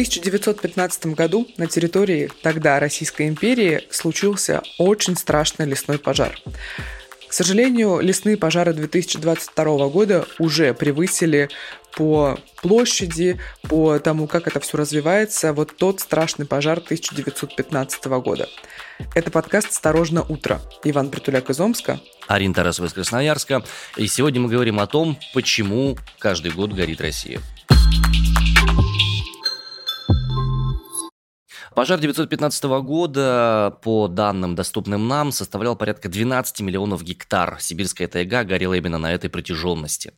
1915 году на территории тогда Российской империи случился очень страшный лесной пожар. К сожалению, лесные пожары 2022 года уже превысили по площади, по тому, как это все развивается, вот тот страшный пожар 1915 года. Это подкаст «Осторожно, утро». Иван Притуляк из Омска. Арин Тарасова из Красноярска. И сегодня мы говорим о том, почему каждый год горит Россия. Пожар 1915 года, по данным, доступным нам, составлял порядка 12 миллионов гектар. Сибирская тайга горела именно на этой протяженности.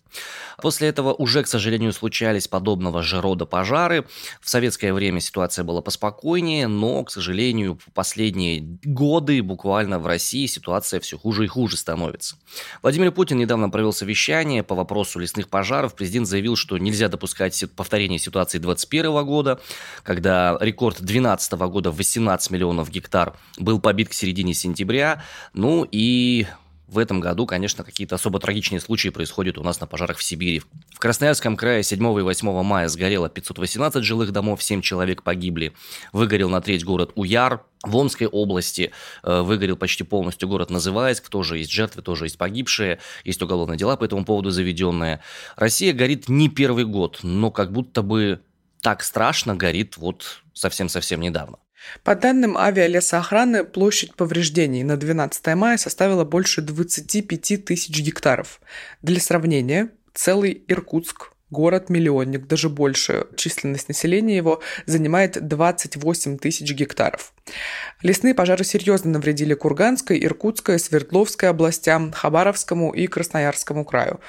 После этого уже, к сожалению, случались подобного же рода пожары. В советское время ситуация была поспокойнее, но, к сожалению, в последние годы буквально в России ситуация все хуже и хуже становится. Владимир Путин недавно провел совещание по вопросу лесных пожаров. Президент заявил, что нельзя допускать повторение ситуации 2021 года, когда рекорд 12 2015 года 18 миллионов гектар был побит к середине сентября. Ну и в этом году, конечно, какие-то особо трагичные случаи происходят у нас на пожарах в Сибири. В Красноярском крае 7 и 8 мая сгорело 518 жилых домов, 7 человек погибли. Выгорел на треть город Уяр. В Омской области э, выгорел почти полностью город Называйск. Тоже есть жертвы, тоже есть погибшие. Есть уголовные дела по этому поводу заведенные. Россия горит не первый год, но как будто бы так страшно горит вот совсем-совсем недавно. По данным авиалесоохраны, площадь повреждений на 12 мая составила больше 25 тысяч гектаров. Для сравнения, целый Иркутск, город-миллионник, даже больше, численность населения его занимает 28 тысяч гектаров. Лесные пожары серьезно навредили Курганской, Иркутской, Свердловской областям, Хабаровскому и Красноярскому краю.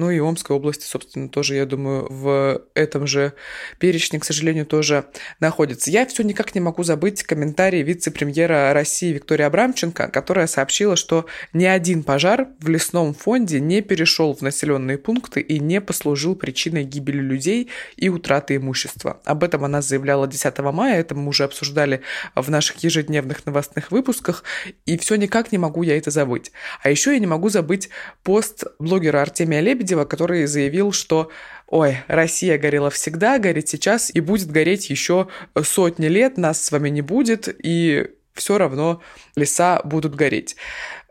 Ну и Омской области, собственно, тоже, я думаю, в этом же перечне, к сожалению, тоже находится. Я все никак не могу забыть комментарий вице-премьера России Виктории Абрамченко, которая сообщила, что ни один пожар в лесном фонде не перешел в населенные пункты и не послужил причиной гибели людей и утраты имущества. Об этом она заявляла 10 мая, это мы уже обсуждали в наших ежедневных новостных выпусках, и все никак не могу я это забыть. А еще я не могу забыть пост блогера Артемия Лебедева, Медведева, который заявил, что ой, Россия горела всегда, горит сейчас и будет гореть еще сотни лет, нас с вами не будет, и все равно леса будут гореть.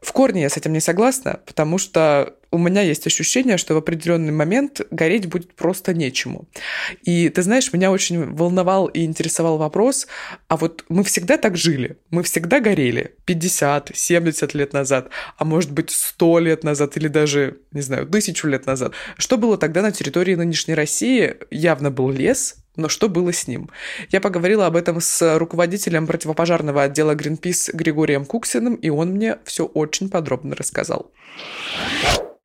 В корне я с этим не согласна, потому что у меня есть ощущение, что в определенный момент гореть будет просто нечему. И ты знаешь, меня очень волновал и интересовал вопрос, а вот мы всегда так жили, мы всегда горели 50, 70 лет назад, а может быть 100 лет назад или даже, не знаю, тысячу лет назад. Что было тогда на территории нынешней России? Явно был лес, но что было с ним? Я поговорила об этом с руководителем противопожарного отдела Greenpeace Григорием Куксиным, и он мне все очень подробно рассказал.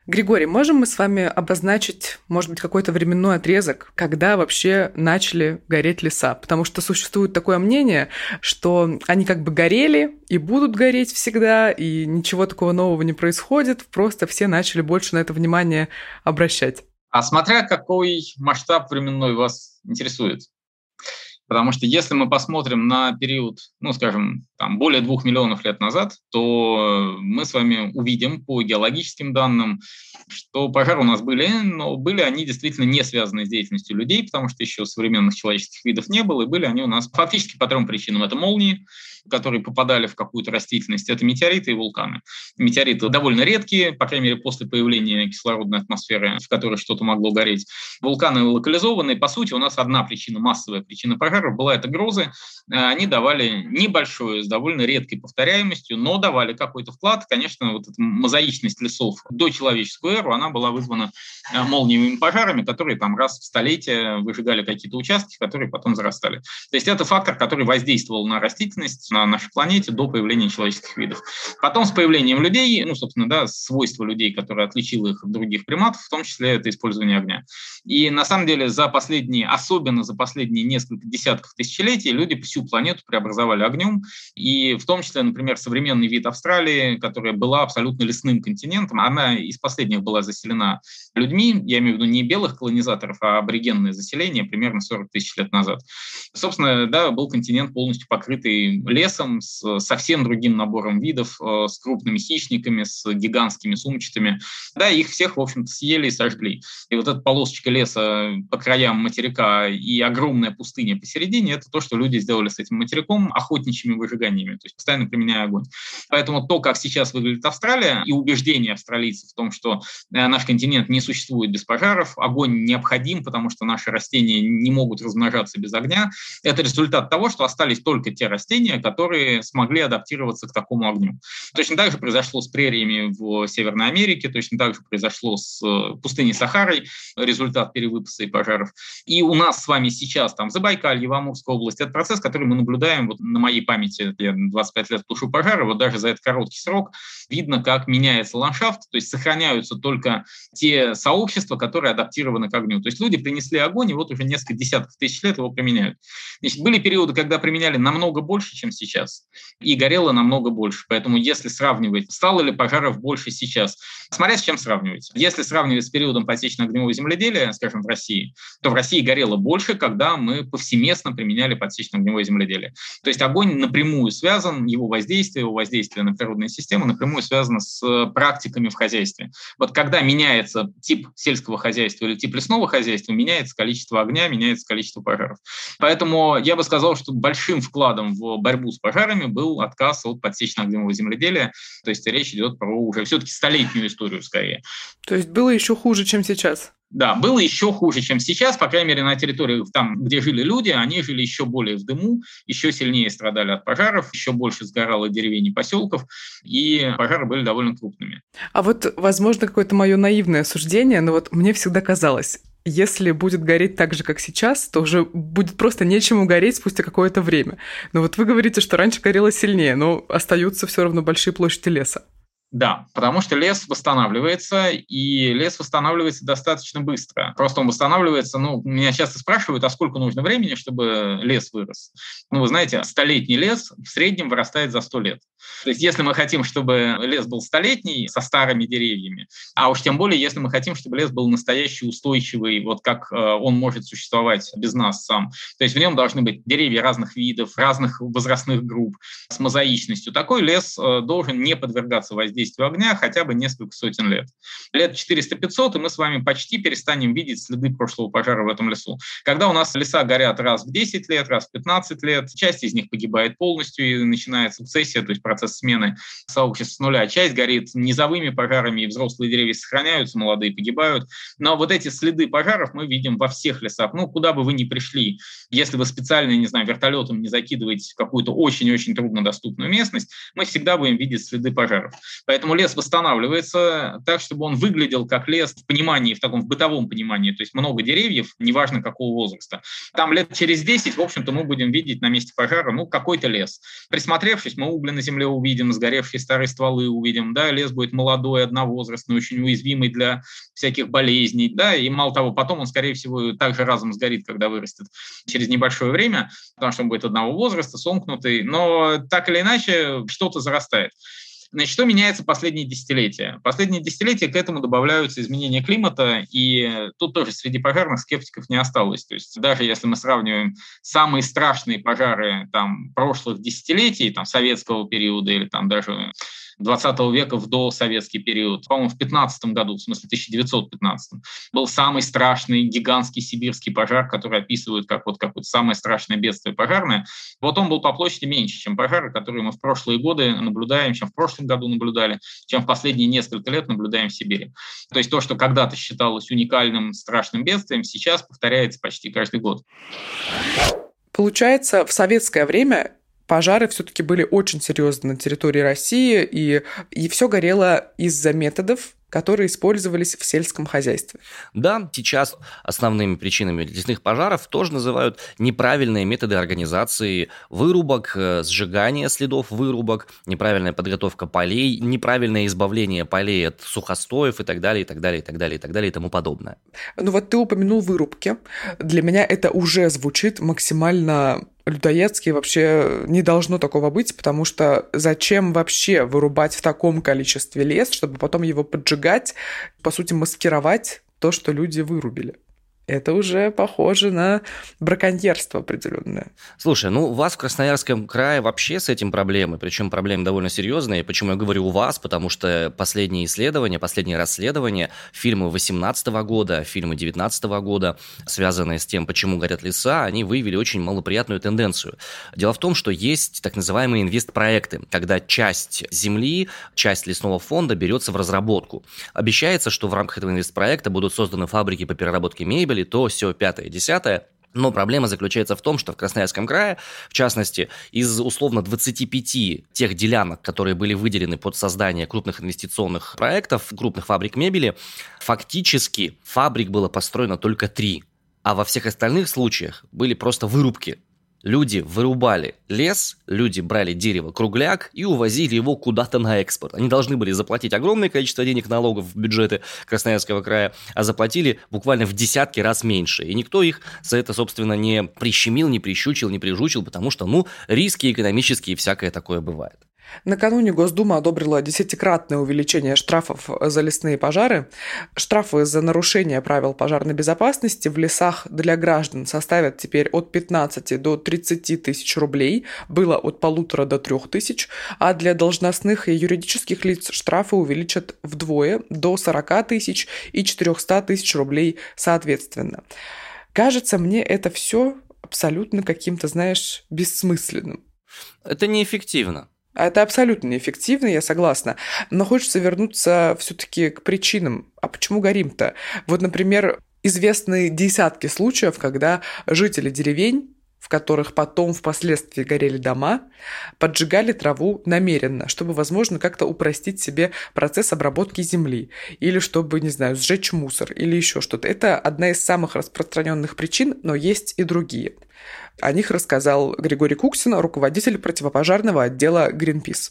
Григорий, можем мы с вами обозначить, может быть, какой-то временной отрезок, когда вообще начали гореть леса? Потому что существует такое мнение, что они как бы горели и будут гореть всегда, и ничего такого нового не происходит, просто все начали больше на это внимание обращать. А смотря какой масштаб временной вас интересует. Потому что если мы посмотрим на период, ну, скажем, там, более двух миллионов лет назад, то мы с вами увидим по геологическим данным, что пожары у нас были, но были они действительно не связаны с деятельностью людей, потому что еще современных человеческих видов не было, и были они у нас фактически по трем причинам. Это молнии, которые попадали в какую-то растительность, это метеориты и вулканы. Метеориты довольно редкие, по крайней мере, после появления кислородной атмосферы, в которой что-то могло гореть. Вулканы локализованы. По сути, у нас одна причина, массовая причина пожаров была это грозы. Э, они давали небольшое, с довольно редкой повторяемостью, но давали какой-то вклад. Конечно, вот эта мозаичность лесов до человеческую эру, она была вызвана э, молниевыми пожарами, которые там раз в столетие выжигали какие-то участки, которые потом зарастали. То есть это фактор, который воздействовал на растительность, на нашей планете до появления человеческих видов. Потом с появлением людей, ну, собственно, да, свойства людей, которые отличило их от других приматов, в том числе это использование огня. И на самом деле за последние, особенно за последние несколько десятков тысячелетий, люди всю планету преобразовали огнем. И в том числе, например, современный вид Австралии, которая была абсолютно лесным континентом, она из последних была заселена людьми, я имею в виду не белых колонизаторов, а аборигенное заселение примерно 40 тысяч лет назад. Собственно, да, был континент полностью покрытый лесом, с совсем другим набором видов, э, с крупными хищниками, с гигантскими сумчатыми. Да, их всех, в общем-то, съели и сожгли. И вот эта полосочка леса по краям материка и огромная пустыня посередине это то, что люди сделали с этим материком охотничьими выжиганиями, то есть постоянно применяя огонь. Поэтому то, как сейчас выглядит Австралия, и убеждение австралийцев в том, что наш континент не существует без пожаров, огонь необходим, потому что наши растения не могут размножаться без огня, это результат того, что остались только те растения, которые смогли адаптироваться к такому огню. Точно так же произошло с прериями в Северной Америке, точно так же произошло с э, пустыней Сахарой, результат перевыпаса и пожаров. И у нас с вами сейчас там Забайкалье, в Амурской области, это процесс, который мы наблюдаем вот на моей памяти, я 25 лет тушу пожары, вот даже за этот короткий срок видно, как меняется ландшафт, то есть сохраняются только те сообщества, которые адаптированы к огню. То есть люди принесли огонь, и вот уже несколько десятков тысяч лет его применяют. Значит, были периоды, когда применяли намного больше, чем сейчас, и горело намного больше. Поэтому если сравнивать, стало ли пожаров больше сейчас, смотря с чем сравнивать. Если сравнивать с периодом подсечно-огневого земледелия, скажем, в России, то в России горело больше, когда мы повсеместно применяли подсечно-огневое земледелие. То есть огонь напрямую связан, его воздействие, его воздействие на природные системы напрямую связано с практиками в хозяйстве. Вот когда меняется тип сельского хозяйства или тип лесного хозяйства, меняется количество огня, меняется количество пожаров. Поэтому я бы сказал, что большим вкладом в борьбу с пожарами был отказ от подсечно-огневого земледелия. То есть речь идет про уже все-таки столетнюю историю скорее. То есть было еще хуже, чем сейчас? Да, было еще хуже, чем сейчас, по крайней мере, на территории, там, где жили люди, они жили еще более в дыму, еще сильнее страдали от пожаров, еще больше сгорало деревень и поселков, и пожары были довольно крупными. А вот, возможно, какое-то мое наивное суждение, но вот мне всегда казалось, если будет гореть так же, как сейчас, то уже будет просто нечему гореть спустя какое-то время. Но вот вы говорите, что раньше горело сильнее, но остаются все равно большие площади леса. Да, потому что лес восстанавливается, и лес восстанавливается достаточно быстро. Просто он восстанавливается, ну, меня часто спрашивают, а сколько нужно времени, чтобы лес вырос? Ну, вы знаете, столетний лес в среднем вырастает за сто лет. То есть если мы хотим, чтобы лес был столетний, со старыми деревьями, а уж тем более, если мы хотим, чтобы лес был настоящий, устойчивый, вот как э, он может существовать без нас сам. То есть в нем должны быть деревья разных видов, разных возрастных групп, с мозаичностью. Такой лес э, должен не подвергаться воздействию огня хотя бы несколько сотен лет. Лет 400-500, и мы с вами почти перестанем видеть следы прошлого пожара в этом лесу. Когда у нас леса горят раз в 10 лет, раз в 15 лет, часть из них погибает полностью, и начинается сукцессия, то есть процесс смены сообществ с нуля. Часть горит низовыми пожарами, и взрослые деревья сохраняются, молодые погибают. Но вот эти следы пожаров мы видим во всех лесах. Ну, куда бы вы ни пришли, если вы специально, не знаю, вертолетом не закидываете какую-то очень-очень труднодоступную местность, мы всегда будем видеть следы пожаров. Поэтому лес восстанавливается так, чтобы он выглядел как лес в понимании, в таком в бытовом понимании, то есть много деревьев, неважно какого возраста. Там лет через 10, в общем-то, мы будем видеть на месте пожара, ну, какой-то лес. Присмотревшись, мы угли на земле увидим, сгоревшие старые стволы увидим, да, лес будет молодой, одновозрастный, очень уязвимый для всяких болезней, да, и мало того, потом он, скорее всего, также разом сгорит, когда вырастет через небольшое время, потому что он будет одного возраста, сомкнутый, но так или иначе что-то зарастает. Значит, что меняется последние десятилетия? Последние десятилетия к этому добавляются изменения климата, и тут тоже среди пожарных скептиков не осталось. То есть даже если мы сравниваем самые страшные пожары там, прошлых десятилетий, там, советского периода или там даже 20 века в досоветский период. По-моему, в 15 году, в смысле 1915, был самый страшный гигантский сибирский пожар, который описывают как вот какое-то самое страшное бедствие пожарное. Вот он был по площади меньше, чем пожары, которые мы в прошлые годы наблюдаем, чем в прошлом году наблюдали, чем в последние несколько лет наблюдаем в Сибири. То есть то, что когда-то считалось уникальным страшным бедствием, сейчас повторяется почти каждый год. Получается, в советское время пожары все-таки были очень серьезны на территории России, и, и все горело из-за методов, которые использовались в сельском хозяйстве. Да, сейчас основными причинами лесных пожаров тоже называют неправильные методы организации вырубок, э, сжигания следов вырубок, неправильная подготовка полей, неправильное избавление полей от сухостоев и так далее, и так далее, и так далее, и так далее, и тому подобное. Ну вот ты упомянул вырубки. Для меня это уже звучит максимально людоедский вообще не должно такого быть, потому что зачем вообще вырубать в таком количестве лес, чтобы потом его поджигать, по сути, маскировать то, что люди вырубили? Это уже похоже на браконьерство определенное. Слушай, ну у вас в Красноярском крае вообще с этим проблемы, причем проблемы довольно серьезные. Почему я говорю у вас? Потому что последние исследования, последние расследования, фильмы 18 года, фильмы 19 года, связанные с тем, почему горят леса, они выявили очень малоприятную тенденцию. Дело в том, что есть так называемые инвестпроекты, когда часть земли, часть лесного фонда берется в разработку. Обещается, что в рамках этого инвестпроекта будут созданы фабрики по переработке мебели, прибыли, то все пятое, десятое. Но проблема заключается в том, что в Красноярском крае, в частности, из условно 25 тех делянок, которые были выделены под создание крупных инвестиционных проектов, крупных фабрик мебели, фактически фабрик было построено только три. А во всех остальных случаях были просто вырубки Люди вырубали лес, люди брали дерево кругляк и увозили его куда-то на экспорт. Они должны были заплатить огромное количество денег налогов в бюджеты Красноярского края, а заплатили буквально в десятки раз меньше. И никто их за это, собственно, не прищемил, не прищучил, не прижучил, потому что, ну, риски экономические и всякое такое бывает. Накануне Госдума одобрила десятикратное увеличение штрафов за лесные пожары. Штрафы за нарушение правил пожарной безопасности в лесах для граждан составят теперь от 15 до 30 тысяч рублей, было от полутора до трех тысяч, а для должностных и юридических лиц штрафы увеличат вдвое до 40 тысяч и 400 тысяч рублей соответственно. Кажется, мне это все абсолютно каким-то, знаешь, бессмысленным. Это неэффективно. Это абсолютно неэффективно, я согласна. Но хочется вернуться все-таки к причинам. А почему горим-то? Вот, например, известны десятки случаев, когда жители деревень в которых потом впоследствии горели дома, поджигали траву намеренно, чтобы, возможно, как-то упростить себе процесс обработки земли, или чтобы, не знаю, сжечь мусор, или еще что-то. Это одна из самых распространенных причин, но есть и другие. О них рассказал Григорий Куксин, руководитель противопожарного отдела Greenpeace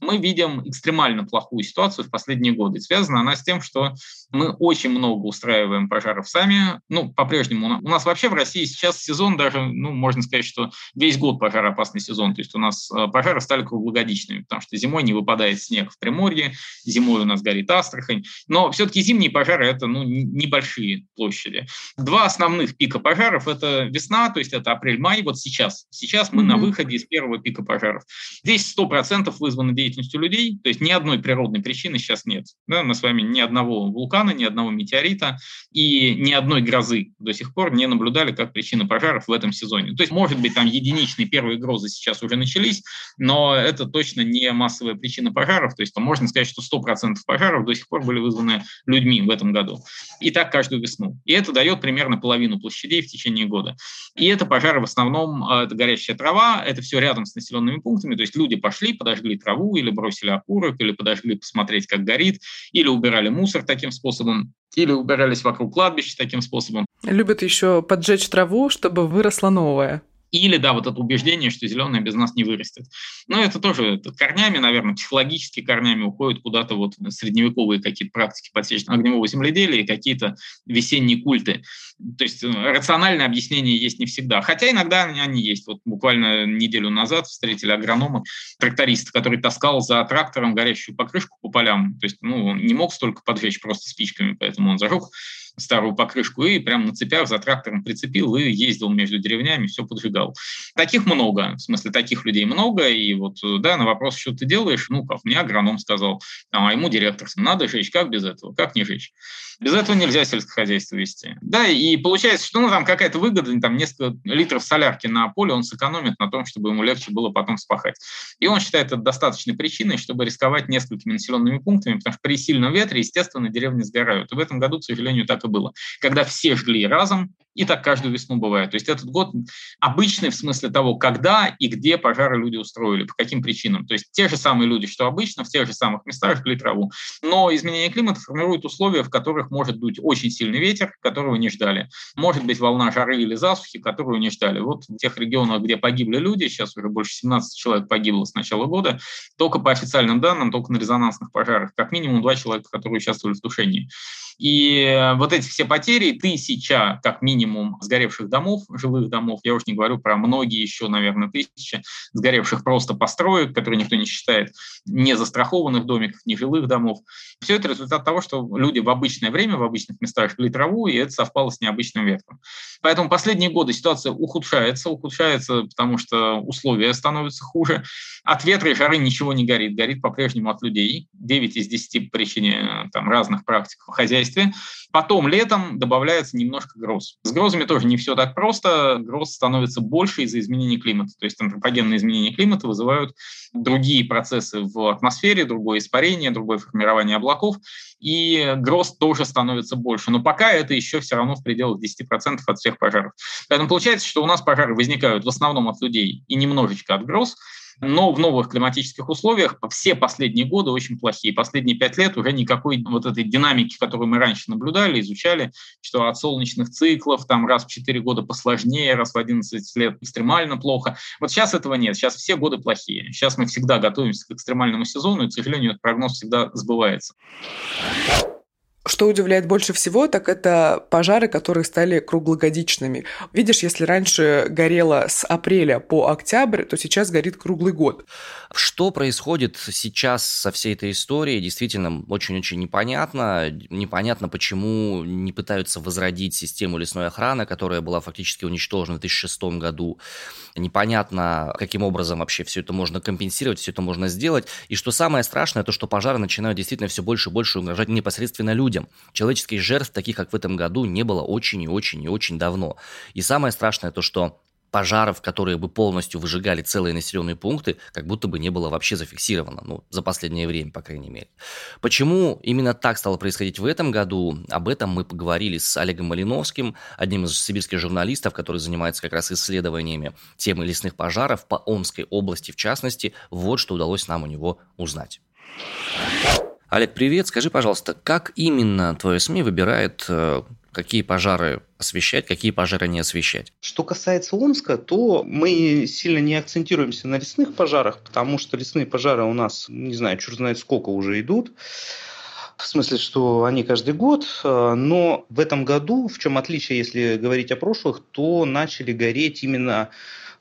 мы видим экстремально плохую ситуацию в последние годы. Связана она с тем, что мы очень много устраиваем пожаров сами. Ну, по-прежнему. У нас вообще в России сейчас сезон даже, ну, можно сказать, что весь год пожароопасный сезон. То есть у нас э, пожары стали круглогодичными, потому что зимой не выпадает снег в Приморье, зимой у нас горит Астрахань. Но все-таки зимние пожары – это ну, небольшие площади. Два основных пика пожаров – это весна, то есть это апрель-май, вот сейчас. Сейчас мы mm-hmm. на выходе из первого пика пожаров. Здесь 100% вызвано деятельностью людей, то есть ни одной природной причины сейчас нет. Да, мы с вами ни одного вулкана, ни одного метеорита и ни одной грозы до сих пор не наблюдали как причины пожаров в этом сезоне. То есть, может быть, там единичные первые грозы сейчас уже начались, но это точно не массовая причина пожаров. То есть, там можно сказать, что 100% пожаров до сих пор были вызваны людьми в этом году. И так каждую весну. И это дает примерно половину площадей в течение года. И это пожары в основном, а, это горящая трава, это все рядом с населенными пунктами, то есть люди пошли, подожгли траву или бросили окурок, или подожгли посмотреть, как горит, или убирали мусор таким способом, или убирались вокруг кладбища таким способом. Любят еще поджечь траву, чтобы выросла новая. Или, да, вот это убеждение, что зеленое без нас не вырастет. Но это тоже это корнями, наверное, психологически корнями уходят куда-то вот средневековые какие-то практики подсечного-огневого земледелия и какие-то весенние культы. То есть э, рациональное объяснение есть не всегда. Хотя иногда они есть. Вот буквально неделю назад встретили агронома, тракториста, который таскал за трактором горящую покрышку по полям. То есть ну, он не мог столько поджечь просто спичками, поэтому он зажег старую покрышку и прямо на цепях за трактором прицепил и ездил между деревнями, все поджигал. Таких много, в смысле таких людей много, и вот, да, на вопрос, что ты делаешь, ну, как мне агроном сказал, а ему директор, надо жечь, как без этого, как не жечь. Без этого нельзя сельское хозяйство вести. Да, и получается, что ну, там какая-то выгода, там несколько литров солярки на поле он сэкономит на том, чтобы ему легче было потом спахать. И он считает это достаточной причиной, чтобы рисковать несколькими населенными пунктами, потому что при сильном ветре, естественно, деревни сгорают. И в этом году, к сожалению, так и было. Когда все жгли разом, и так каждую весну бывает. То есть этот год обычный в смысле того, когда и где пожары люди устроили, по каким причинам. То есть те же самые люди, что обычно, в тех же самых местах жгли траву. Но изменение климата формирует условия, в которых может дуть очень сильный ветер, которого не ждали. Может быть волна жары или засухи, которую не ждали. Вот в тех регионах, где погибли люди, сейчас уже больше 17 человек погибло с начала года, только по официальным данным, только на резонансных пожарах, как минимум два человека, которые участвовали в тушении. И вот эти все потери, тысяча, как минимум, сгоревших домов, жилых домов, я уж не говорю про многие еще, наверное, тысячи сгоревших просто построек, которые никто не считает, не застрахованных домиков, не жилых домов. Все это результат того, что люди в обычное время, в обычных местах жгли траву, и это совпало с необычным ветром. Поэтому последние годы ситуация ухудшается, ухудшается, потому что условия становятся хуже. От ветра и жары ничего не горит, горит по-прежнему от людей. 9 из 10 по причине там, разных практик в хозяйстве. Потом летом добавляется немножко гроз. С грозами тоже не все так просто. Гроз становится больше из-за изменений климата. То есть антропогенные изменения климата вызывают другие процессы в атмосфере, другое испарение, другое формирование облаков, и гроз тоже становится больше. Но пока это еще все равно в пределах 10% от всех пожаров. Поэтому получается, что у нас пожары возникают в основном от людей и немножечко от гроз, но в новых климатических условиях все последние годы очень плохие. Последние пять лет уже никакой вот этой динамики, которую мы раньше наблюдали, изучали, что от солнечных циклов там раз в 4 года посложнее, раз в 11 лет экстремально плохо. Вот сейчас этого нет. Сейчас все годы плохие. Сейчас мы всегда готовимся к экстремальному сезону, и, к сожалению, этот прогноз всегда сбывается. Что удивляет больше всего, так это пожары, которые стали круглогодичными. Видишь, если раньше горело с апреля по октябрь, то сейчас горит круглый год. Что происходит сейчас со всей этой историей, действительно очень-очень непонятно. Непонятно, почему не пытаются возродить систему лесной охраны, которая была фактически уничтожена в 2006 году. Непонятно, каким образом вообще все это можно компенсировать, все это можно сделать. И что самое страшное, то что пожары начинают действительно все больше и больше угрожать непосредственно людям. Человеческих жертв, таких как в этом году, не было очень и очень и очень давно. И самое страшное то, что пожаров, которые бы полностью выжигали целые населенные пункты, как будто бы не было вообще зафиксировано, ну, за последнее время, по крайней мере. Почему именно так стало происходить в этом году, об этом мы поговорили с Олегом Малиновским, одним из сибирских журналистов, который занимается как раз исследованиями темы лесных пожаров по Омской области в частности. Вот что удалось нам у него узнать. Олег, привет. Скажи, пожалуйста, как именно твое СМИ выбирает, э, какие пожары освещать, какие пожары не освещать? Что касается Омска, то мы сильно не акцентируемся на лесных пожарах, потому что лесные пожары у нас, не знаю, черт знает сколько уже идут. В смысле, что они каждый год, но в этом году, в чем отличие, если говорить о прошлых, то начали гореть именно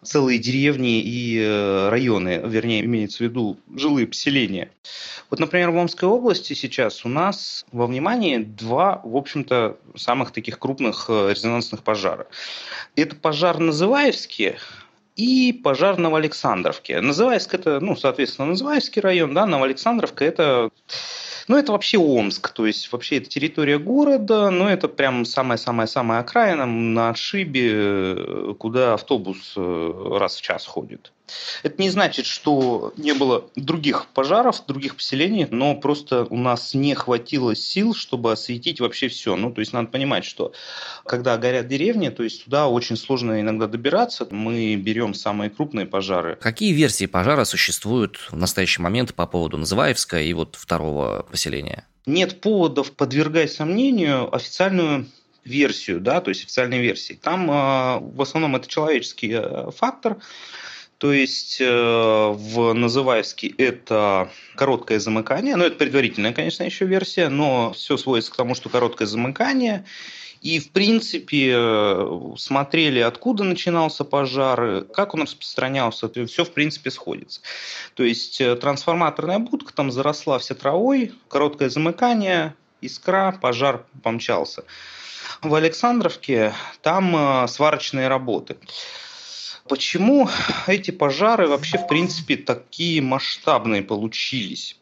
целые деревни и э, районы, вернее, имеется в виду жилые поселения. Вот, например, в Омской области сейчас у нас во внимании два, в общем-то, самых таких крупных э, резонансных пожара. Это пожар на и пожар на Новоалександровке. Называевск это, ну, соответственно, Называевский район, да, Новоалександровка это ну, это вообще Омск, то есть вообще это территория города, но это прям самая-самая-самая окраина на отшибе, э, куда автобус э, раз в час ходит. Это не значит, что не было других пожаров, других поселений, но просто у нас не хватило сил, чтобы осветить вообще все. Ну, то есть надо понимать, что когда горят деревни, то есть туда очень сложно иногда добираться. Мы берем самые крупные пожары. Какие версии пожара существуют в настоящий момент по поводу Называевска и вот второго поселения? Нет поводов подвергать сомнению официальную версию, да, то есть официальной версии. Там э, в основном это человеческий э, фактор, то есть э, в Называевске это короткое замыкание, ну это предварительная, конечно, еще версия, но все сводится к тому, что короткое замыкание. И, в принципе, смотрели, откуда начинался пожар, как он распространялся, все, в принципе, сходится. То есть э, трансформаторная будка там заросла вся травой, короткое замыкание, искра, пожар помчался. В Александровке там э, сварочные работы. Почему эти пожары вообще, в принципе, такие масштабные получились?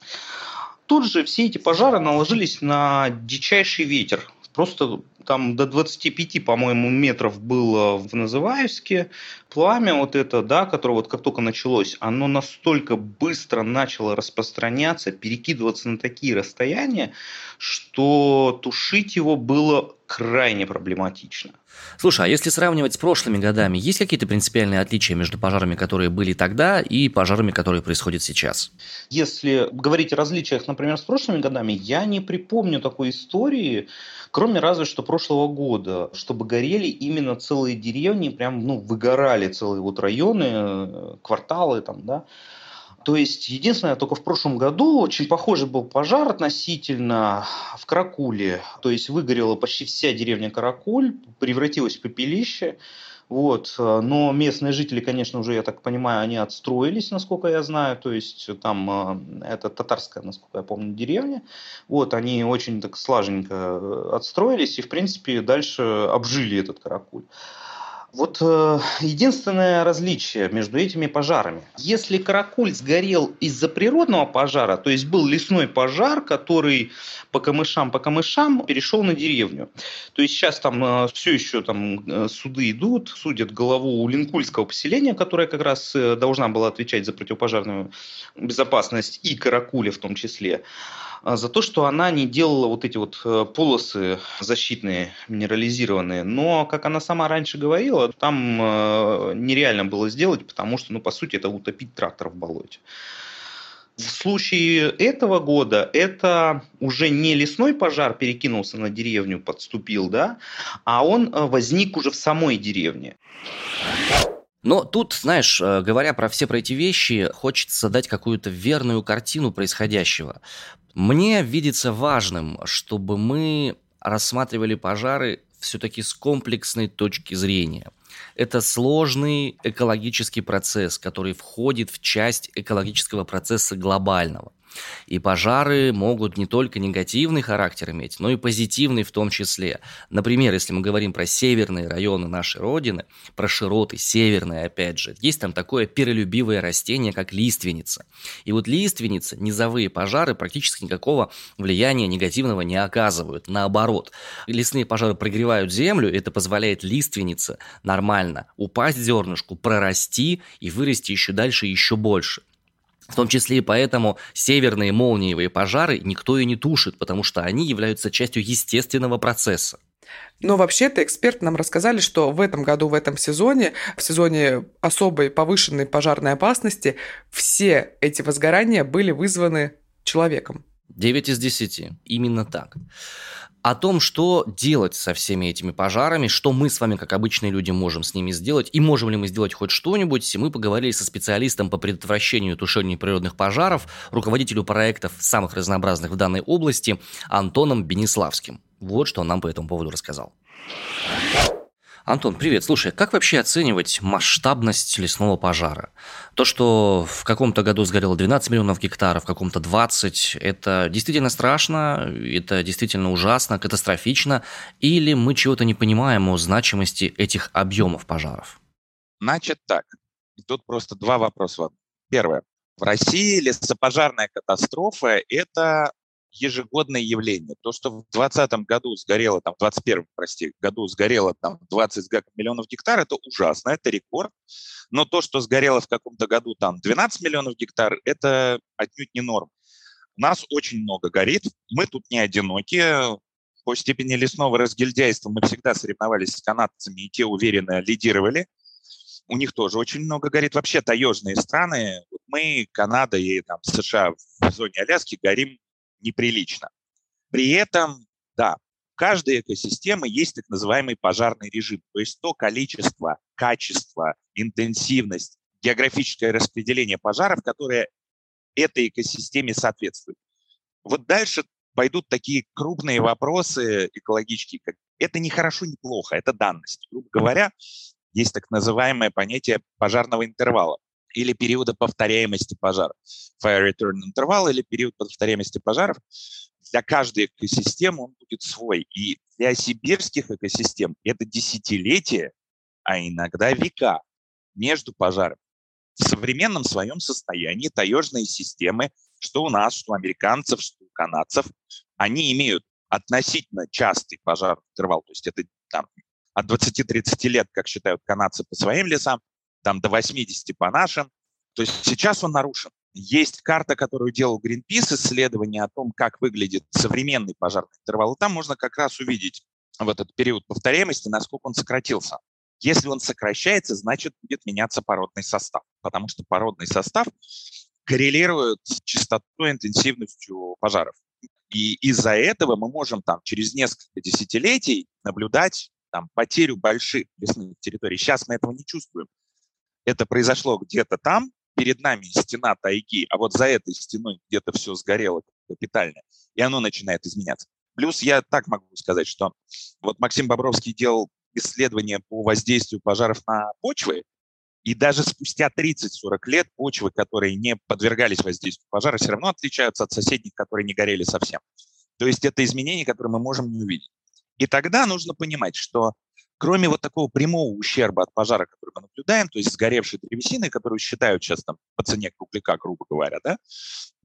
Тут же все эти пожары наложились на дичайший ветер. Просто там до 25, по-моему, метров было в Называевске. Пламя вот это, да, которое вот как только началось, оно настолько быстро начало распространяться, перекидываться на такие расстояния, что тушить его было крайне проблематично. Слушай, а если сравнивать с прошлыми годами, есть какие-то принципиальные отличия между пожарами, которые были тогда, и пожарами, которые происходят сейчас? Если говорить о различиях, например, с прошлыми годами, я не припомню такой истории, кроме разве что прошлого года, чтобы горели именно целые деревни, прям ну, выгорали целые вот районы, э, кварталы там, да, То есть, единственное, только в прошлом году очень похожий был пожар относительно в Каракуле. То есть, выгорела почти вся деревня Каракуль, превратилась в пепелище. Вот. Но местные жители, конечно, уже, я так понимаю, они отстроились, насколько я знаю. То есть там э, это татарская, насколько я помню, деревня. Вот, они очень так слаженько э, отстроились и, в принципе, дальше обжили этот каракуль. Вот э, единственное различие между этими пожарами. Если каракуль сгорел из-за природного пожара, то есть был лесной пожар, который по камышам, по камышам перешел на деревню. То есть сейчас там э, все еще там э, суды идут, судят главу Улинкульского поселения, которая как раз э, должна была отвечать за противопожарную безопасность и каракуля в том числе. А, за то, что она не делала вот эти вот э, полосы защитные, минерализированные. Но, как она сама раньше говорила, там э, нереально было сделать, потому что, ну, по сути, это утопить трактор в болоте. В случае этого года это уже не лесной пожар перекинулся на деревню, подступил, да, а он э, возник уже в самой деревне. Но тут, знаешь, говоря про все про эти вещи, хочется дать какую-то верную картину происходящего. Мне видится важным, чтобы мы рассматривали пожары все-таки с комплексной точки зрения. Это сложный экологический процесс, который входит в часть экологического процесса глобального. И пожары могут не только негативный характер иметь, но и позитивный в том числе. Например, если мы говорим про северные районы нашей Родины, про широты, северные опять же, есть там такое перелюбивое растение, как лиственница. И вот лиственница, низовые пожары практически никакого влияния негативного не оказывают. Наоборот, лесные пожары прогревают землю, это позволяет лиственнице нормально упасть зернышку, прорасти и вырасти еще дальше еще больше. В том числе и поэтому северные молниевые пожары никто и не тушит, потому что они являются частью естественного процесса. Но вообще-то эксперты нам рассказали, что в этом году, в этом сезоне, в сезоне особой повышенной пожарной опасности, все эти возгорания были вызваны человеком. 9 из 10. Именно так о том, что делать со всеми этими пожарами, что мы с вами, как обычные люди, можем с ними сделать, и можем ли мы сделать хоть что-нибудь, мы поговорили со специалистом по предотвращению и тушению природных пожаров, руководителю проектов самых разнообразных в данной области Антоном Бениславским. Вот что он нам по этому поводу рассказал. Антон, привет. Слушай, как вообще оценивать масштабность лесного пожара? То, что в каком-то году сгорело 12 миллионов гектаров, в каком-то 20, это действительно страшно, это действительно ужасно, катастрофично, или мы чего-то не понимаем о значимости этих объемов пожаров? Значит так, тут просто два вопроса. Первое. В России лесопожарная катастрофа – это ежегодное явление. То, что в 2020 году сгорело, там, в 2021, прости, году сгорело там 20 миллионов гектар, это ужасно, это рекорд. Но то, что сгорело в каком-то году там 12 миллионов гектар, это отнюдь не норм. Нас очень много горит, мы тут не одиноки. По степени лесного разгильдяйства мы всегда соревновались с канадцами, и те уверенно лидировали. У них тоже очень много горит. Вообще таежные страны, мы, Канада и там, США в зоне Аляски горим неприлично. При этом, да, в каждой экосистемы есть так называемый пожарный режим, то есть то количество, качество, интенсивность, географическое распределение пожаров, которое этой экосистеме соответствует. Вот дальше пойдут такие крупные вопросы экологические, как это не хорошо, не плохо, это данность. Грубо говоря, есть так называемое понятие пожарного интервала или периода повторяемости пожаров. Fire return интервал или период повторяемости пожаров. Для каждой экосистемы он будет свой. И для сибирских экосистем это десятилетия, а иногда века между пожарами. В современном своем состоянии таежные системы, что у нас, что у американцев, что у канадцев, они имеют относительно частый пожарный интервал, то есть это там, от 20-30 лет, как считают канадцы по своим лесам, там до 80 по нашим. То есть сейчас он нарушен. Есть карта, которую делал Greenpeace, исследование о том, как выглядит современный пожарный интервал. И там можно как раз увидеть в этот период повторяемости, насколько он сократился. Если он сокращается, значит, будет меняться породный состав, потому что породный состав коррелирует с частотой интенсивностью пожаров. И из-за этого мы можем там через несколько десятилетий наблюдать там, потерю больших лесных территорий. Сейчас мы этого не чувствуем это произошло где-то там, перед нами стена тайги, а вот за этой стеной где-то все сгорело капитально, и оно начинает изменяться. Плюс я так могу сказать, что вот Максим Бобровский делал исследования по воздействию пожаров на почвы, и даже спустя 30-40 лет почвы, которые не подвергались воздействию пожара, все равно отличаются от соседних, которые не горели совсем. То есть это изменения, которые мы можем не увидеть. И тогда нужно понимать, что кроме вот такого прямого ущерба от пожара, который мы наблюдаем, то есть сгоревшей древесины, которую считают сейчас там по цене кругляка, грубо говоря, да,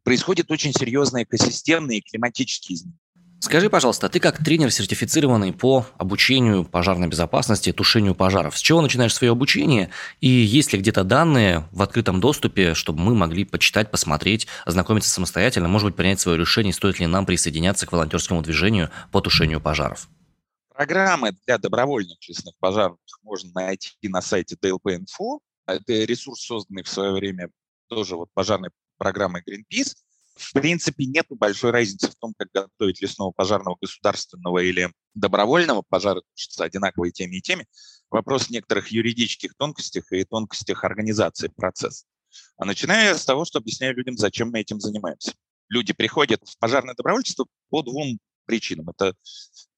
происходят очень серьезные экосистемные и климатические изменения. Скажи, пожалуйста, ты как тренер, сертифицированный по обучению пожарной безопасности, тушению пожаров, с чего начинаешь свое обучение? И есть ли где-то данные в открытом доступе, чтобы мы могли почитать, посмотреть, ознакомиться самостоятельно, может быть, принять свое решение, стоит ли нам присоединяться к волонтерскому движению по тушению пожаров? Программы для добровольных честных пожарных можно найти на сайте DLP.info. Это ресурс, созданный в свое время тоже вот пожарной программой Greenpeace в принципе, нет большой разницы в том, как готовить лесного пожарного государственного или добровольного пожара, что одинаковые теми и теми. Вопрос в некоторых юридических тонкостях и тонкостях организации процесса. А начиная с того, что объясняю людям, зачем мы этим занимаемся. Люди приходят в пожарное добровольчество по двум причинам. Это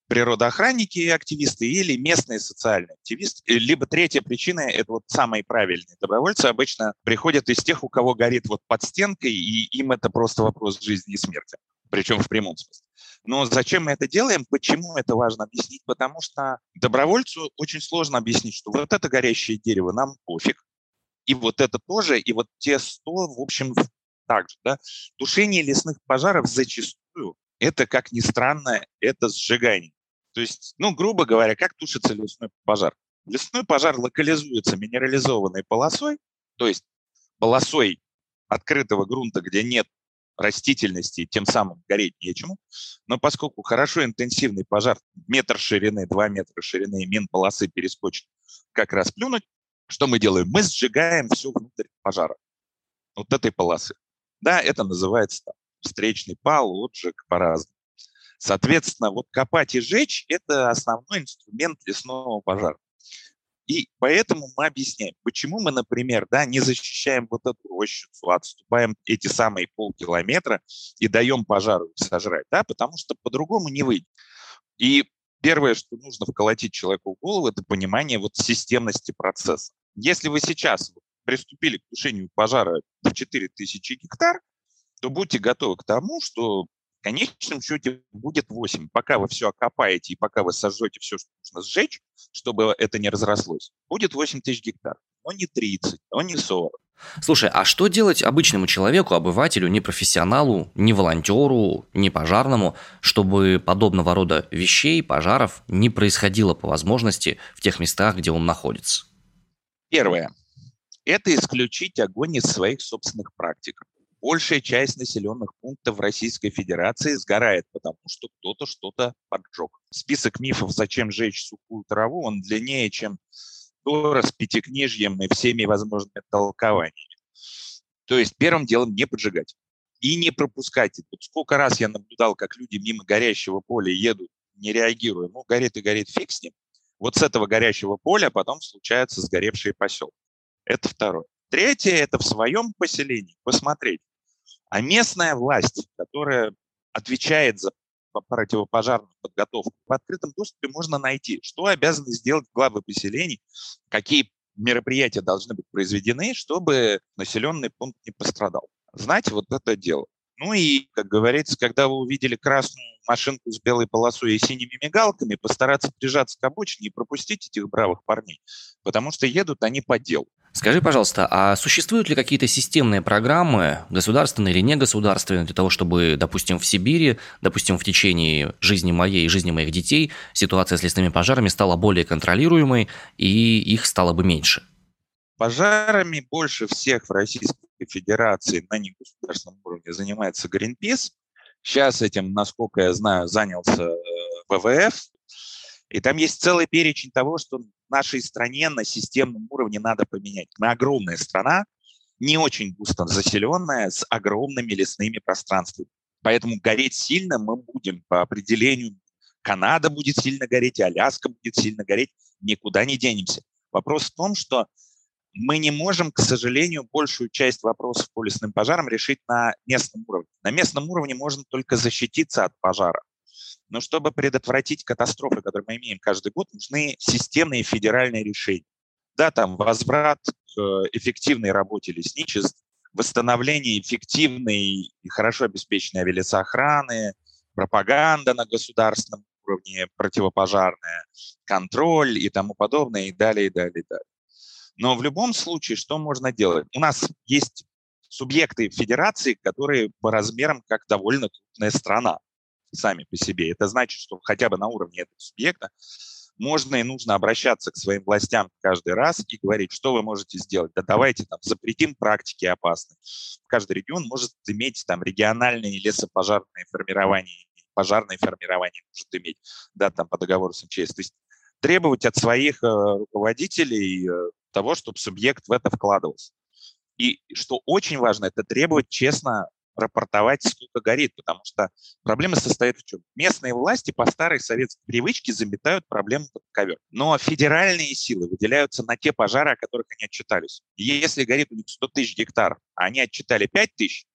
природоохранники и активисты или местные социальные активисты. Либо третья причина – это вот самые правильные добровольцы обычно приходят из тех, у кого горит вот под стенкой, и им это просто вопрос жизни и смерти, причем в прямом смысле. Но зачем мы это делаем? Почему это важно объяснить? Потому что добровольцу очень сложно объяснить, что вот это горящее дерево нам пофиг, и вот это тоже, и вот те 100, в общем, также. Да? Тушение лесных пожаров зачастую это, как ни странно, это сжигание. То есть, ну, грубо говоря, как тушится лесной пожар? Лесной пожар локализуется минерализованной полосой, то есть полосой открытого грунта, где нет растительности, тем самым гореть нечему. Но поскольку хорошо интенсивный пожар, метр ширины, два метра ширины, мин полосы перескочит, как раз плюнуть, что мы делаем? Мы сжигаем все внутрь пожара, вот этой полосы. Да, это называется там, встречный пал, отжиг по-разному. Соответственно, вот копать и жечь – это основной инструмент лесного пожара. И поэтому мы объясняем, почему мы, например, да, не защищаем вот эту рощицу, отступаем эти самые полкилометра и даем пожару сожрать, да, потому что по-другому не выйдет. И первое, что нужно вколотить человеку в голову, это понимание вот системности процесса. Если вы сейчас приступили к тушению пожара в 4000 гектар, то будьте готовы к тому, что в конечном счете будет 8. Пока вы все окопаете и пока вы сожжете все, что нужно сжечь, чтобы это не разрослось, будет 8 тысяч гектаров. Но не 30, но не 40. Слушай, а что делать обычному человеку, обывателю, не профессионалу, не волонтеру, не пожарному, чтобы подобного рода вещей, пожаров не происходило по возможности в тех местах, где он находится? Первое. Это исключить огонь из своих собственных практик большая часть населенных пунктов Российской Федерации сгорает, потому что кто-то что-то поджег. Список мифов «Зачем жечь сухую траву» он длиннее, чем Тора с пятикнижьем и всеми возможными толкованиями. То есть первым делом не поджигать и не пропускать. Вот сколько раз я наблюдал, как люди мимо горящего поля едут, не реагируя. Ну, горит и горит, фиг с ним. Вот с этого горящего поля потом случаются сгоревшие поселки. Это второе. Третье – это в своем поселении посмотреть, а местная власть, которая отвечает за противопожарную подготовку, в открытом доступе можно найти, что обязаны сделать главы поселений, какие мероприятия должны быть произведены, чтобы населенный пункт не пострадал. Знаете, вот это дело. Ну и, как говорится, когда вы увидели красную машинку с белой полосой и синими мигалками, постараться прижаться к обочине и пропустить этих бравых парней, потому что едут они по делу. Скажи, пожалуйста, а существуют ли какие-то системные программы, государственные или негосударственные, для того, чтобы, допустим, в Сибири, допустим, в течение жизни моей и жизни моих детей ситуация с лесными пожарами стала более контролируемой и их стало бы меньше? Пожарами больше всех в Российской Федерации на негосударственном уровне занимается Greenpeace. Сейчас этим, насколько я знаю, занялся э, ВВФ. И там есть целый перечень того, что нашей стране на системном уровне надо поменять. Мы огромная страна, не очень густо заселенная, с огромными лесными пространствами. Поэтому гореть сильно мы будем по определению. Канада будет сильно гореть, и Аляска будет сильно гореть. Никуда не денемся. Вопрос в том, что мы не можем, к сожалению, большую часть вопросов по лесным пожарам решить на местном уровне. На местном уровне можно только защититься от пожара. Но чтобы предотвратить катастрофы, которые мы имеем каждый год, нужны системные федеральные решения. Да, там возврат к эффективной работе лесничеств, восстановление эффективной и хорошо обеспеченной авиалесоохраны, пропаганда на государственном уровне противопожарная, контроль и тому подобное, и далее, и далее, и далее. Но в любом случае, что можно делать? У нас есть субъекты федерации, которые по размерам как довольно крупная страна сами по себе. Это значит, что хотя бы на уровне этого субъекта можно и нужно обращаться к своим властям каждый раз и говорить, что вы можете сделать. Да давайте там запретим практики опасные. Каждый регион может иметь там региональные лесопожарные формирования, пожарные формирования может иметь, да, там по договору с МЧС. То есть требовать от своих э, руководителей э, того, чтобы субъект в это вкладывался. И что очень важно, это требовать честно рапортовать, сколько горит, потому что проблема состоит в чем? Местные власти по старой советской привычке заметают проблему под ковер. Но федеральные силы выделяются на те пожары, о которых они отчитались. И если горит у них 100 тысяч гектар, а они отчитали 5 тысяч,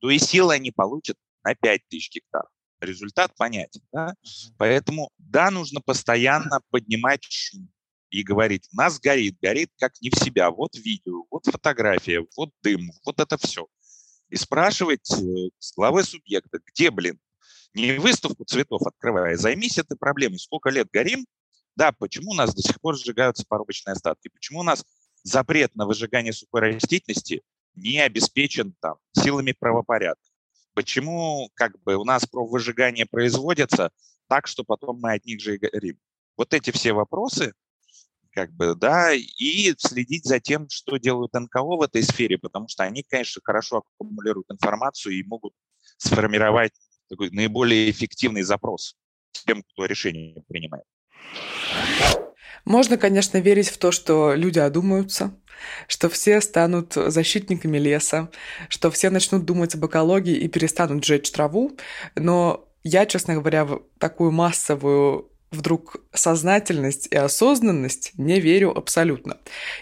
то и силы они получат на 5 тысяч гектар. Результат понятен. Да? Поэтому, да, нужно постоянно поднимать шум и говорить, у нас горит, горит как не в себя. Вот видео, вот фотография, вот дым, вот это все и спрашивать э, с главы субъекта, где, блин, не выставку цветов открывая, займись этой проблемой. Сколько лет горим? Да, почему у нас до сих пор сжигаются порубочные остатки? Почему у нас запрет на выжигание сухой растительности не обеспечен там силами правопорядка? Почему как бы у нас про выжигание производится так, что потом мы от них же и горим? Вот эти все вопросы как бы, да, и следить за тем, что делают НКО в этой сфере, потому что они, конечно, хорошо аккумулируют информацию и могут сформировать такой наиболее эффективный запрос тем, кто решение принимает. Можно, конечно, верить в то, что люди одумаются, что все станут защитниками леса, что все начнут думать об экологии и перестанут жечь траву, но я, честно говоря, такую массовую вдруг сознательность и осознанность не верю абсолютно.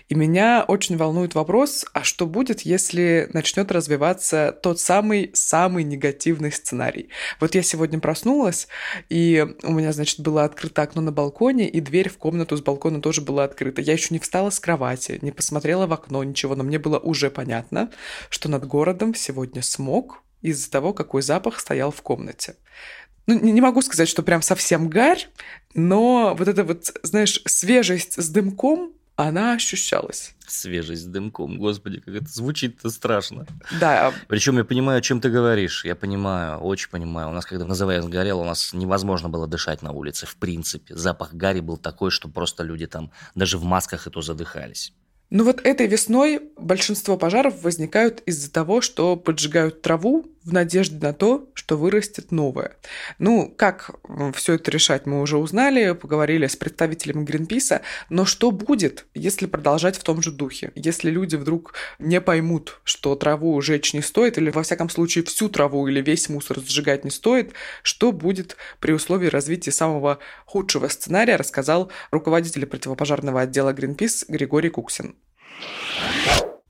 И меня очень волнует вопрос, а что будет, если начнет развиваться тот самый самый негативный сценарий? Вот я сегодня проснулась, и у меня, значит, было открыто окно на балконе, и дверь в комнату с балкона тоже была открыта. Я еще не встала с кровати, не посмотрела в окно, ничего, но мне было уже понятно, что над городом сегодня смог из-за того, какой запах стоял в комнате ну, не могу сказать, что прям совсем гарь, но вот эта вот, знаешь, свежесть с дымком, она ощущалась. Свежесть с дымком, господи, как это звучит-то страшно. Да. Причем я понимаю, о чем ты говоришь, я понимаю, очень понимаю. У нас, когда называем горело, у нас невозможно было дышать на улице, в принципе. Запах гари был такой, что просто люди там даже в масках и то задыхались. Ну вот этой весной большинство пожаров возникают из-за того, что поджигают траву в надежде на то, что вырастет новое. Ну, как все это решать, мы уже узнали, поговорили с представителями Гринписа, но что будет, если продолжать в том же духе? Если люди вдруг не поймут, что траву жечь не стоит, или во всяком случае всю траву или весь мусор сжигать не стоит, что будет при условии развития самого худшего сценария, рассказал руководитель противопожарного отдела Гринпис Григорий Куксин.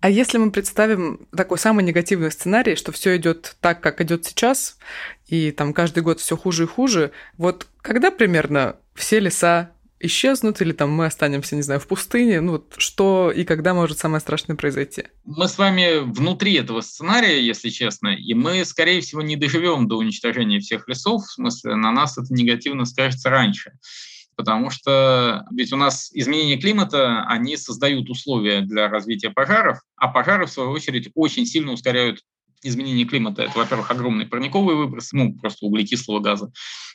А если мы представим такой самый негативный сценарий, что все идет так, как идет сейчас, и там каждый год все хуже и хуже, вот когда примерно все леса исчезнут, или там мы останемся, не знаю, в пустыне, ну вот что и когда может самое страшное произойти? Мы с вами внутри этого сценария, если честно, и мы, скорее всего, не доживем до уничтожения всех лесов, в смысле, на нас это негативно скажется раньше потому что ведь у нас изменения климата, они создают условия для развития пожаров, а пожары, в свою очередь, очень сильно ускоряют изменение климата. Это, во-первых, огромный парниковый выброс, ну, просто углекислого газа.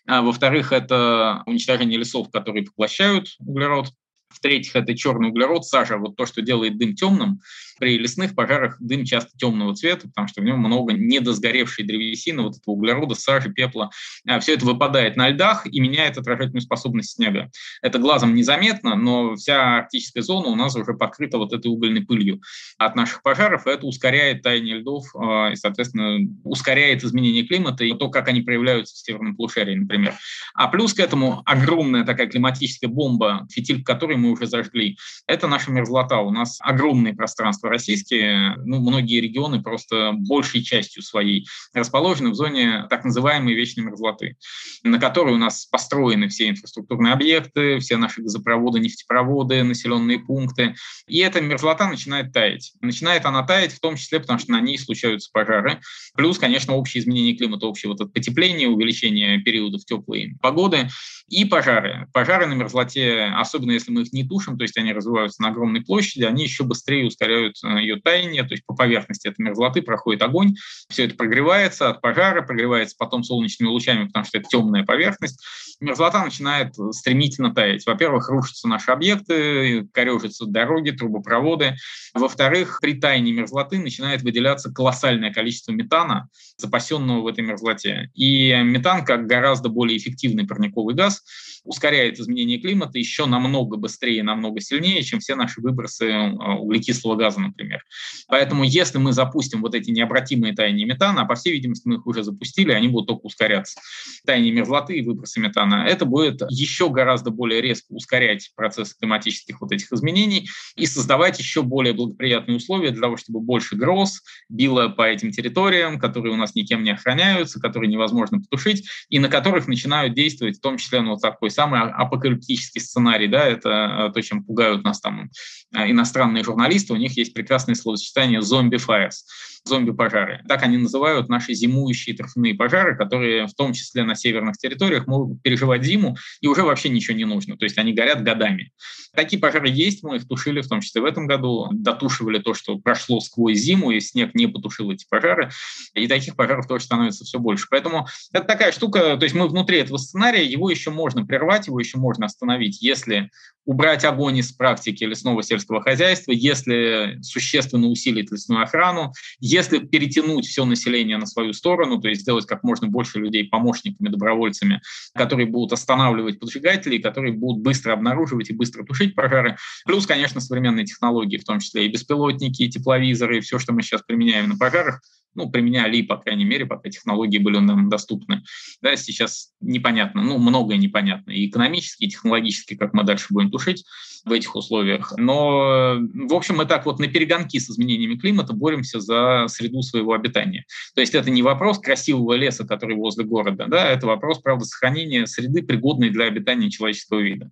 А, во-вторых, это уничтожение лесов, которые поглощают углерод. В-третьих, это черный углерод, сажа, вот то, что делает дым темным. При лесных пожарах дым часто темного цвета, потому что в нем много недосгоревшей древесины, вот этого углерода, сажи, пепла. А, Все это выпадает на льдах и меняет отражательную способность снега. Это глазом незаметно, но вся арктическая зона у нас уже покрыта вот этой угольной пылью от наших пожаров, и это ускоряет таяние льдов а, и, соответственно, ускоряет изменение климата и то, как они проявляются в северном полушарии, например. А плюс к этому огромная такая климатическая бомба, фитиль которой мы уже зажгли, это наша мерзлота. У нас огромные пространства российские, ну, многие регионы просто большей частью своей расположены в зоне так называемой вечной мерзлоты, на которой у нас построены все инфраструктурные объекты, все наши газопроводы, нефтепроводы, населенные пункты. И эта мерзлота начинает таять. Начинает она таять в том числе, потому что на ней случаются пожары. Плюс, конечно, общее изменение климата, общее вот это потепление, увеличение периодов теплой погоды и пожары. Пожары на мерзлоте, особенно если мы их не тушим, то есть они развиваются на огромной площади, они еще быстрее ускоряют э, ее таяние, то есть по поверхности этой мерзлоты проходит огонь, все это прогревается от пожара, прогревается потом солнечными лучами, потому что это темная поверхность. Мерзлота начинает стремительно таять. Во-первых, рушатся наши объекты, корежатся дороги, трубопроводы. Во-вторых, при таянии мерзлоты начинает выделяться колоссальное количество метана, запасенного в этой мерзлоте. И метан, как гораздо более эффективный парниковый газ, demás. Ускоряет изменение климата еще намного быстрее, намного сильнее, чем все наши выбросы а, углекислого газа, например. Поэтому если мы запустим вот эти необратимые таяния метана, а по всей видимости мы их уже запустили, они будут только ускоряться, таяние мерзлоты и выбросы метана, это будет еще гораздо более резко ускорять процесс климатических вот этих изменений и создавать еще более благоприятные условия для того, чтобы больше гроз било по этим территориям, которые у нас никем не охраняются, которые невозможно потушить, и на которых начинают действовать в том числе ну, вот такой самый а, апокалиптический сценарий, да, это э, то, чем пугают нас там иностранные журналисты, у них есть прекрасное словосочетание «зомби-фаерс» зомби-пожары. Так они называют наши зимующие торфяные пожары, которые в том числе на северных территориях могут переживать зиму, и уже вообще ничего не нужно. То есть они горят годами. Такие пожары есть, мы их тушили, в том числе в этом году. Дотушивали то, что прошло сквозь зиму, и снег не потушил эти пожары. И таких пожаров тоже становится все больше. Поэтому это такая штука, то есть мы внутри этого сценария, его еще можно прервать, его еще можно остановить, если убрать огонь из практики лесного сельского хозяйства, если существенно усилить лесную охрану, если перетянуть все население на свою сторону, то есть сделать как можно больше людей помощниками, добровольцами, которые будут останавливать поджигателей, которые будут быстро обнаруживать и быстро тушить пожары. Плюс, конечно, современные технологии, в том числе и беспилотники, и тепловизоры, и все, что мы сейчас применяем на пожарах, ну, применяли, по крайней мере, пока технологии были нам доступны. Да, сейчас непонятно, ну, многое непонятно, и экономически, и технологически, как мы дальше будем тушить в этих условиях. Но, в общем, мы так вот на перегонки с изменениями климата боремся за среду своего обитания. То есть это не вопрос красивого леса, который возле города, да, это вопрос, правда, сохранения среды, пригодной для обитания человеческого вида.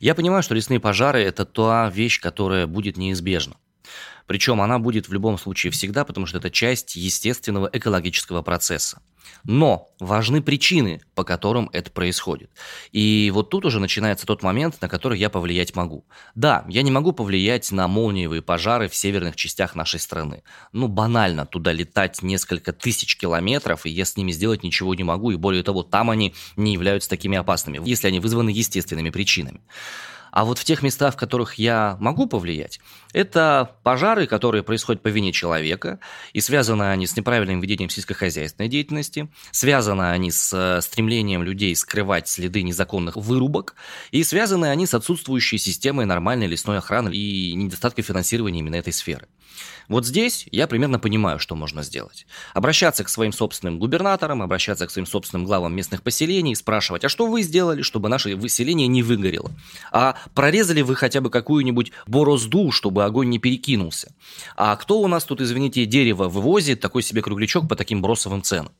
Я понимаю, что лесные пожары – это та вещь, которая будет неизбежна. Причем она будет в любом случае всегда, потому что это часть естественного экологического процесса. Но важны причины, по которым это происходит. И вот тут уже начинается тот момент, на который я повлиять могу. Да, я не могу повлиять на молниевые пожары в северных частях нашей страны. Ну, банально туда летать несколько тысяч километров, и я с ними сделать ничего не могу. И более того, там они не являются такими опасными, если они вызваны естественными причинами. А вот в тех местах, в которых я могу повлиять, это пожары, которые происходят по вине человека, и связаны они с неправильным ведением сельскохозяйственной деятельности, связаны они с э, стремлением людей скрывать следы незаконных вырубок, и связаны они с отсутствующей системой нормальной лесной охраны и недостатком финансирования именно этой сферы. Вот здесь я примерно понимаю, что можно сделать. Обращаться к своим собственным губернаторам, обращаться к своим собственным главам местных поселений, спрашивать, а что вы сделали, чтобы наше выселение не выгорело? А прорезали вы хотя бы какую-нибудь борозду, чтобы огонь не перекинулся? А кто у нас тут, извините, дерево вывозит, такой себе круглячок по таким бросовым ценам?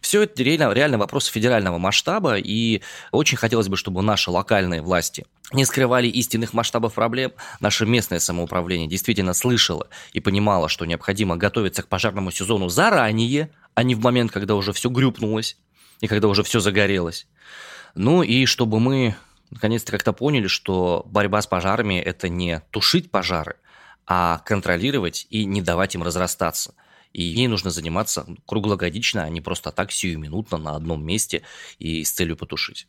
Все это реально, реально вопросы федерального масштаба, и очень хотелось бы, чтобы наши локальные власти не скрывали истинных масштабов проблем. Наше местное самоуправление действительно слышало и понимало, что необходимо готовиться к пожарному сезону заранее, а не в момент, когда уже все грюпнулось и когда уже все загорелось. Ну и чтобы мы наконец-то как-то поняли, что борьба с пожарами – это не тушить пожары, а контролировать и не давать им разрастаться – и ей нужно заниматься круглогодично, а не просто так, сиюминутно, на одном месте и с целью потушить.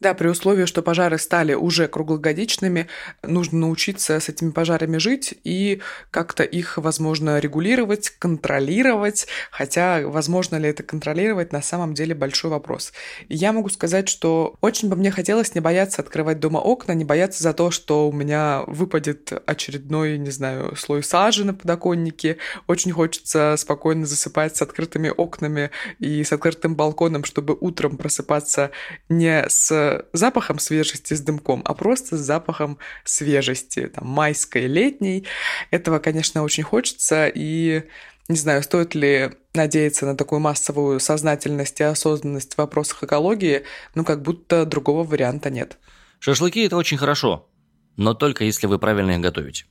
Да, при условии, что пожары стали уже круглогодичными, нужно научиться с этими пожарами жить и как-то их, возможно, регулировать, контролировать, хотя возможно ли это контролировать, на самом деле большой вопрос. Я могу сказать, что очень бы мне хотелось не бояться открывать дома окна, не бояться за то, что у меня выпадет очередной, не знаю, слой сажи на подоконнике. Очень хочется спокойно засыпать с открытыми окнами и с открытым балконом, чтобы утром просыпаться не с с запахом свежести, с дымком, а просто с запахом свежести, там, майской, летней. Этого, конечно, очень хочется, и не знаю, стоит ли надеяться на такую массовую сознательность и осознанность в вопросах экологии, ну, как будто другого варианта нет. Шашлыки – это очень хорошо, но только если вы правильно их готовите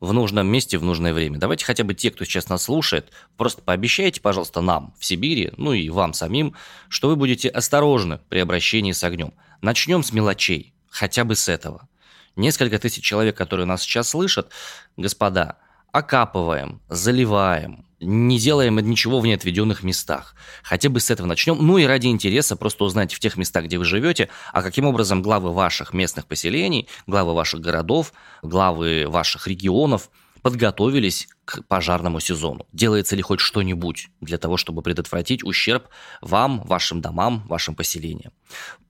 в нужном месте в нужное время. Давайте хотя бы те, кто сейчас нас слушает, просто пообещайте, пожалуйста, нам в Сибири, ну и вам самим, что вы будете осторожны при обращении с огнем. Начнем с мелочей, хотя бы с этого. Несколько тысяч человек, которые нас сейчас слышат, господа, окапываем, заливаем, не делаем ничего в неотведенных местах. Хотя бы с этого начнем. Ну и ради интереса просто узнайте в тех местах, где вы живете, а каким образом главы ваших местных поселений, главы ваших городов, главы ваших регионов подготовились к пожарному сезону. Делается ли хоть что-нибудь для того, чтобы предотвратить ущерб вам, вашим домам, вашим поселениям?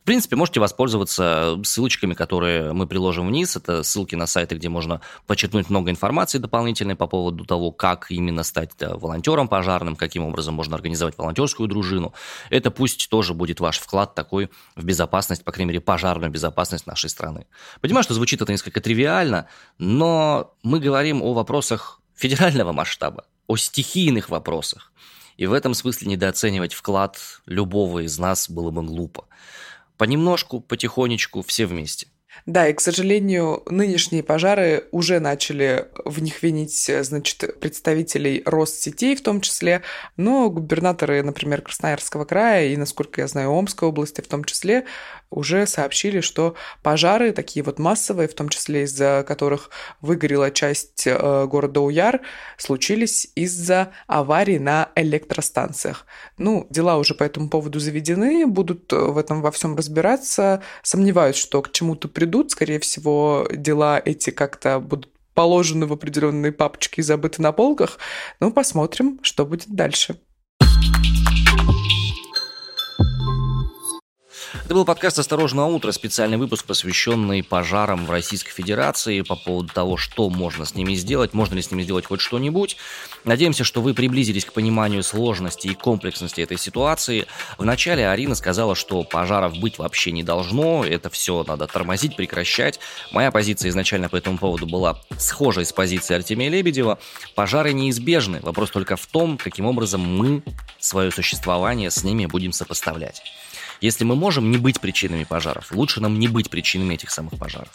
В принципе, можете воспользоваться ссылочками, которые мы приложим вниз. Это ссылки на сайты, где можно подчеркнуть много информации дополнительной по поводу того, как именно стать волонтером пожарным, каким образом можно организовать волонтерскую дружину. Это пусть тоже будет ваш вклад такой в безопасность, по крайней мере, пожарную безопасность нашей страны. Понимаю, что звучит это несколько тривиально, но мы говорим о вопросах федерального масштаба, о стихийных вопросах. И в этом смысле недооценивать вклад любого из нас было бы глупо. Понемножку, потихонечку, все вместе. Да, и, к сожалению, нынешние пожары уже начали в них винить, значит, представителей Россетей в том числе, но губернаторы, например, Красноярского края и, насколько я знаю, Омской области в том числе, уже сообщили, что пожары, такие вот массовые, в том числе из-за которых выгорела часть э, города Уяр, случились из-за аварий на электростанциях. Ну, дела уже по этому поводу заведены, будут в этом во всем разбираться. Сомневаюсь, что к чему-то придут придут, скорее всего, дела эти как-то будут положены в определенные папочки и забыты на полках. Ну, посмотрим, что будет дальше. Это был подкаст «Осторожно, утро», специальный выпуск, посвященный пожарам в Российской Федерации по поводу того, что можно с ними сделать, можно ли с ними сделать хоть что-нибудь. Надеемся, что вы приблизились к пониманию сложности и комплексности этой ситуации. Вначале Арина сказала, что пожаров быть вообще не должно, это все надо тормозить, прекращать. Моя позиция изначально по этому поводу была схожей с позицией Артемия Лебедева. Пожары неизбежны, вопрос только в том, каким образом мы свое существование с ними будем сопоставлять. Если мы можем не быть причинами пожаров, лучше нам не быть причинами этих самых пожаров.